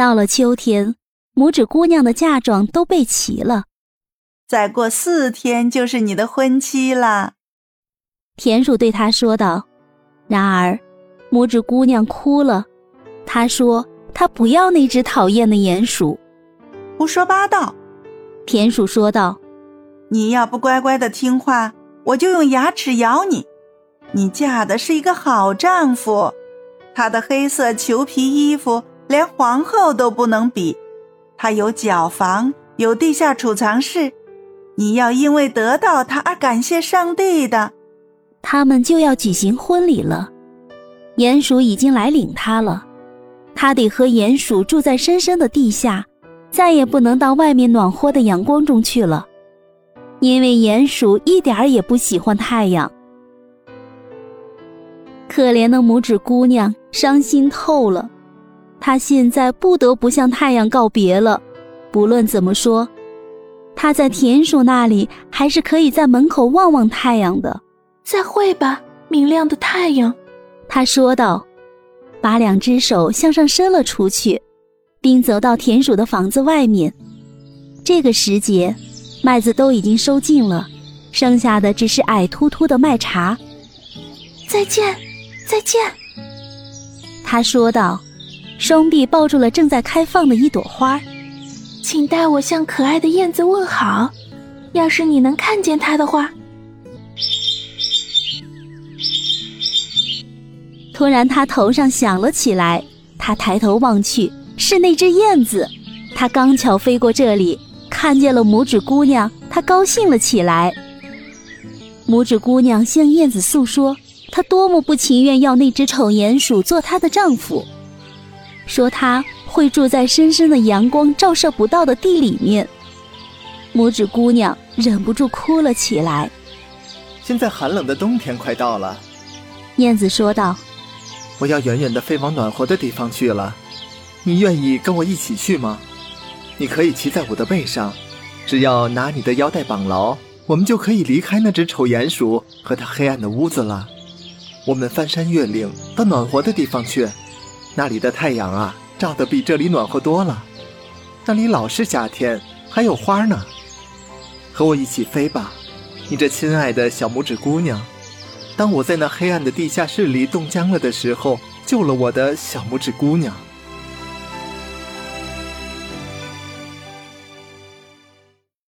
到了秋天，拇指姑娘的嫁妆都备齐了。再过四天就是你的婚期了，田鼠对她说道。然而，拇指姑娘哭了。她说：“她不要那只讨厌的鼹鼠。”胡说八道！田鼠说道：“你要不乖乖的听话，我就用牙齿咬你。你嫁的是一个好丈夫，他的黑色裘皮衣服。”连皇后都不能比，她有脚房，有地下储藏室，你要因为得到她而感谢上帝的。他们就要举行婚礼了，鼹鼠已经来领她了，她得和鼹鼠住在深深的地下，再也不能到外面暖和的阳光中去了，因为鼹鼠一点儿也不喜欢太阳。可怜的拇指姑娘伤心透了。他现在不得不向太阳告别了。不论怎么说，他在田鼠那里还是可以在门口望望太阳的。再会吧，明亮的太阳，他说道，把两只手向上伸了出去，并走到田鼠的房子外面。这个时节，麦子都已经收尽了，剩下的只是矮秃秃的麦茬。再见，再见，他说道。双臂抱住了正在开放的一朵花，请代我向可爱的燕子问好。要是你能看见它的话。突然，他头上响了起来。他抬头望去，是那只燕子。它刚巧飞过这里，看见了拇指姑娘，它高兴了起来。拇指姑娘向燕子诉说，她多么不情愿要那只丑鼹鼠做她的丈夫。说他会住在深深的阳光照射不到的地里面。拇指姑娘忍不住哭了起来。现在寒冷的冬天快到了，燕子说道：“我要远远的飞往暖和的地方去了。你愿意跟我一起去吗？你可以骑在我的背上，只要拿你的腰带绑牢，我们就可以离开那只丑鼹鼠和它黑暗的屋子了。我们翻山越岭到暖和的地方去。”那里的太阳啊，照得比这里暖和多了。那里老是夏天，还有花呢。和我一起飞吧，你这亲爱的小拇指姑娘。当我在那黑暗的地下室里冻僵了的时候，救了我的小拇指姑娘。